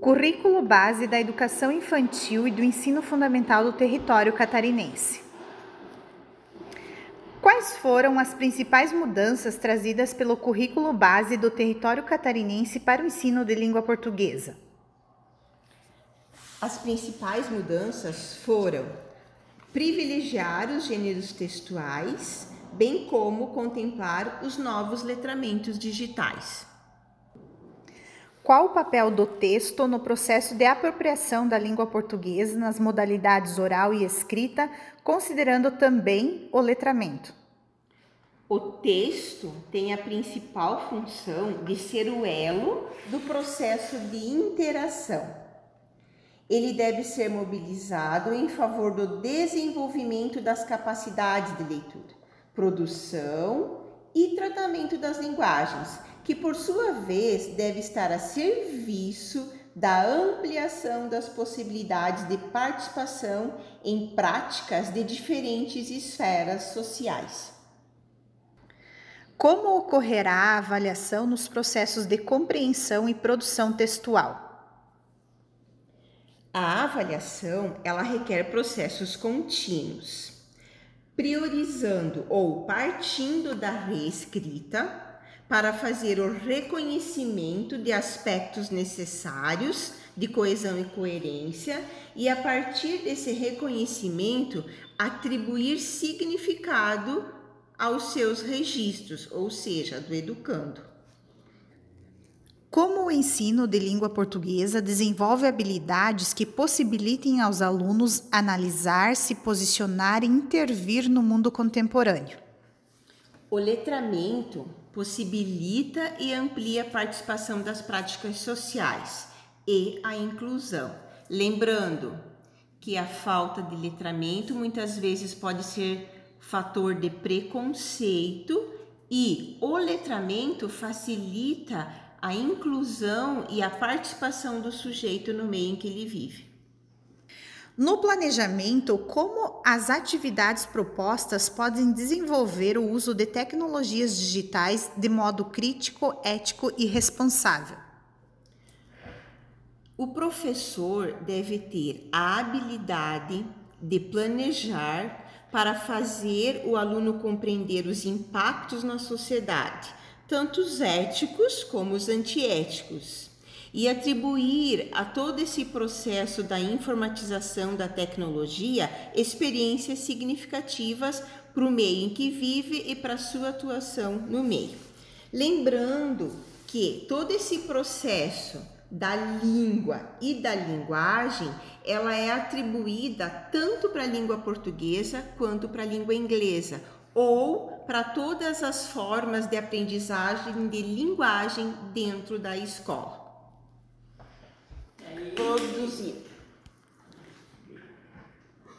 Currículo base da educação infantil e do ensino fundamental do território catarinense. Quais foram as principais mudanças trazidas pelo currículo base do território catarinense para o ensino de língua portuguesa? As principais mudanças foram privilegiar os gêneros textuais, bem como contemplar os novos letramentos digitais. Qual o papel do texto no processo de apropriação da língua portuguesa nas modalidades oral e escrita, considerando também o letramento? O texto tem a principal função de ser o elo do processo de interação ele deve ser mobilizado em favor do desenvolvimento das capacidades de leitura, produção e tratamento das linguagens, que por sua vez deve estar a serviço da ampliação das possibilidades de participação em práticas de diferentes esferas sociais. Como ocorrerá a avaliação nos processos de compreensão e produção textual? A avaliação, ela requer processos contínuos, priorizando ou partindo da reescrita para fazer o reconhecimento de aspectos necessários de coesão e coerência e a partir desse reconhecimento atribuir significado aos seus registros, ou seja, do educando. Como o ensino de língua portuguesa desenvolve habilidades que possibilitem aos alunos analisar, se posicionar e intervir no mundo contemporâneo? O letramento possibilita e amplia a participação das práticas sociais e a inclusão. Lembrando que a falta de letramento muitas vezes pode ser fator de preconceito e o letramento facilita a inclusão e a participação do sujeito no meio em que ele vive. No planejamento, como as atividades propostas podem desenvolver o uso de tecnologias digitais de modo crítico, ético e responsável? O professor deve ter a habilidade de planejar para fazer o aluno compreender os impactos na sociedade, tanto os éticos como os antiéticos, e atribuir a todo esse processo da informatização da tecnologia experiências significativas para o meio em que vive e para sua atuação no meio. Lembrando que todo esse processo da língua e da linguagem, ela é atribuída tanto para a língua portuguesa quanto para a língua inglesa, ou para todas as formas de aprendizagem de linguagem dentro da escola. Produzir.